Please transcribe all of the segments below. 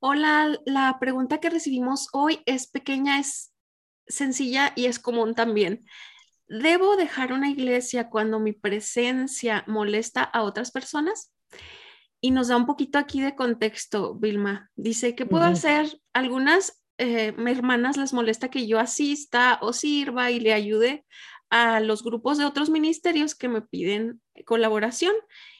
Hola, la pregunta que recibimos hoy es pequeña, es sencilla y es común también. ¿Debo dejar una iglesia cuando mi presencia molesta a otras personas? Y nos da un poquito aquí de contexto, Vilma. Dice, ¿qué puedo hacer? Algunas eh, hermanas les molesta que yo asista o sirva y le ayude a los grupos de otros ministerios que me piden colaboración.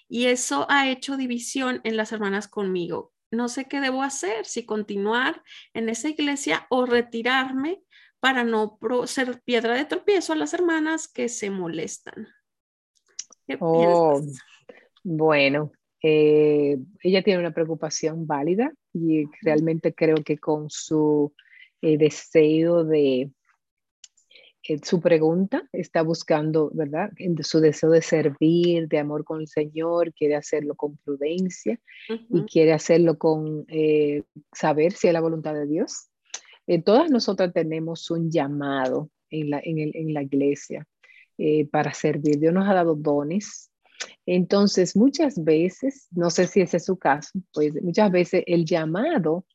Y eso ha hecho división en las hermanas conmigo. No sé qué debo hacer, si continuar en esa iglesia o retirarme para no ser piedra de tropiezo a las hermanas que se molestan. oh, Bueno, eh, ella tiene una preocupación válida y realmente creo que con su eh, deseo de, eh, su pregunta está buscando, ¿verdad? Su deseo de servir, de amor con el Señor, quiere hacerlo con prudencia y quiere hacerlo con saber si es la voluntad de Dios eh, todas nosotras tenemos un llamado en la, en la iglesia eh, para servir. Dios nos ha dado dones. Entonces, muchas veces, no sé si ese es su caso, pues muchas veces el llamado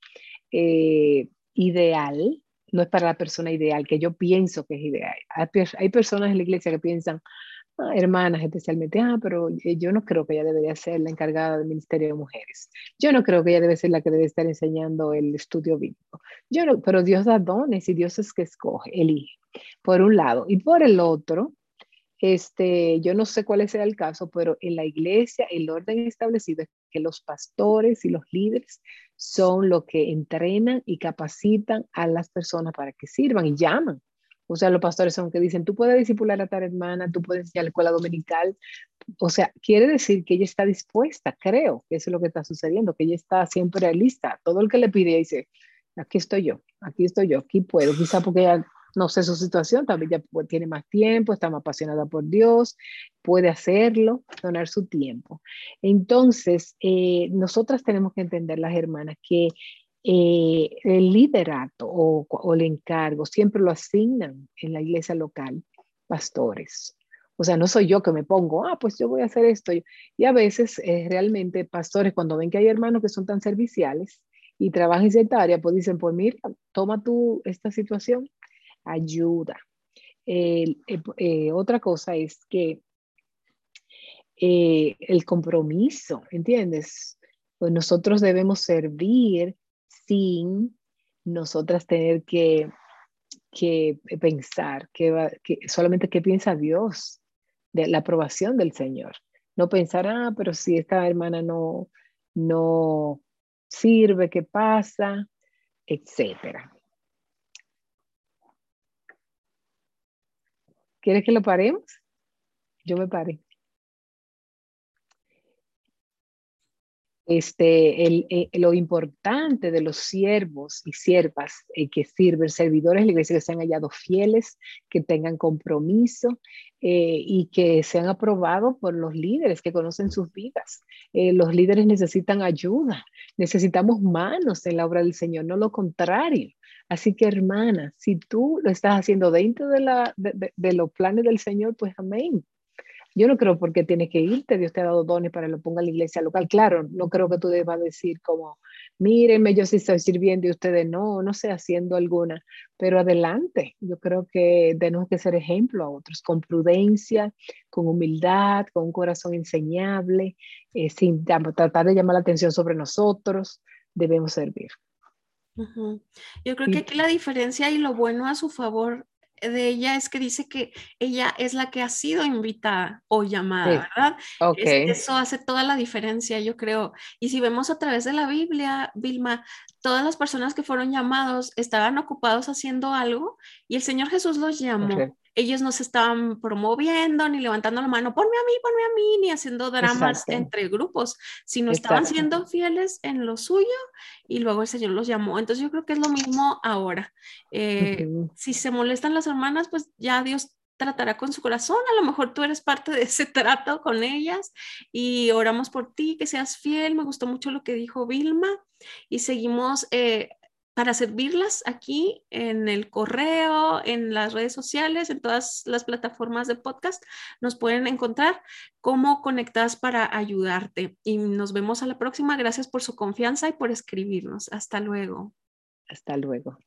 eh, ideal no es para la persona ideal, que yo pienso que es ideal. Hay, personas en la iglesia que piensan, Ah, hermanas especialmente, ah, pero eh, yo no creo que ella debería ser la encargada del Ministerio de Mujeres. Yo no creo que ella debe ser la que debe estar enseñando el estudio bíblico. Yo no, pero Dios da dones y Dios es que escoge, elige, por un lado. Y por el otro, este, yo no sé cuál sea el caso, pero en la iglesia el orden establecido es que los pastores y los líderes son los que entrenan y capacitan a las personas para que sirvan y llaman o sea, los pastores son que dicen, tú puedes discipular a tal hermana, tú puedes ir a la escuela dominical. O sea, quiere decir que ella está dispuesta, creo que es lo que está sucediendo, que ella está siempre lista. Todo el que le pide dice, aquí estoy yo, aquí estoy yo, aquí puedo. Quizá porque ella no sé su situación, también ya tiene más tiempo, está más apasionada por Dios, puede hacerlo, donar su tiempo. Entonces, eh, nosotras tenemos que entender, las hermanas, que eh, el liderato o, el encargo siempre lo asignan en la iglesia local pastores. O sea, no soy yo que me pongo, ah, pues yo voy a hacer esto. Y a veces eh, realmente pastores, cuando ven que hay hermanos que son tan serviciales y trabajan en cierta área, pues dicen, pues mira, toma tú esta situación, ayuda. Eh, otra cosa es que el compromiso, ¿entiendes? Pues nosotros debemos servir sin nosotras tener que, que pensar que, que, solamente qué piensa Dios de la aprobación del Señor. No pensar, ah, pero si esta hermana no, no sirve, ¿qué pasa? Etcétera. ¿Quieres que lo paremos? Yo me paré. este, el, eh, lo importante de los siervos y siervas eh, que sirven, servidores de la iglesia que sean hallados fieles, que tengan compromiso eh, y que sean aprobados por los líderes que conocen sus vidas. los líderes necesitan ayuda, necesitamos manos en la obra del Señor, no lo contrario. Así que hermana, si tú lo estás haciendo dentro de, la, de los planes del Señor, pues amén yo no creo porque tienes que irte, Dios te ha dado dones para que lo ponga en la iglesia local. Claro, no creo que tú debas decir como, mírenme, yo sí estoy sirviendo y ustedes no, no sé, haciendo alguna, pero adelante. Yo creo que tenemos que ser ejemplo a otros, con prudencia, con humildad, con un corazón enseñable, eh, sin tratar de llamar la atención sobre nosotros, debemos servir. Yo creo que aquí la diferencia y lo bueno a su favor de ella es que dice que ella es la que ha sido invitada o llamada, ¿verdad? eso hace toda la diferencia, yo creo. Y si vemos a través de la Biblia, Vilma, todas las personas que fueron llamados estaban ocupados haciendo algo y el Señor Jesús los llamó ellos no se estaban promoviendo ni levantando la mano, ponme a mí, ponme a mí, ni haciendo dramas entre grupos, sino estaban siendo fieles en lo suyo y luego el Señor los llamó. Entonces yo creo que es lo mismo ahora. Eh, si se molestan las hermanas, pues ya Dios tratará con su corazón. A lo mejor tú eres parte de ese trato con ellas y oramos por ti, que seas fiel. Me gustó mucho lo que dijo Vilma y seguimos eh, para servirlas aquí en el correo, en las redes sociales, en todas las plataformas de podcast. Nos pueden encontrar como conectadas para ayudarte. Y nos vemos a la próxima. Gracias por su confianza y por escribirnos. Hasta luego. Hasta luego.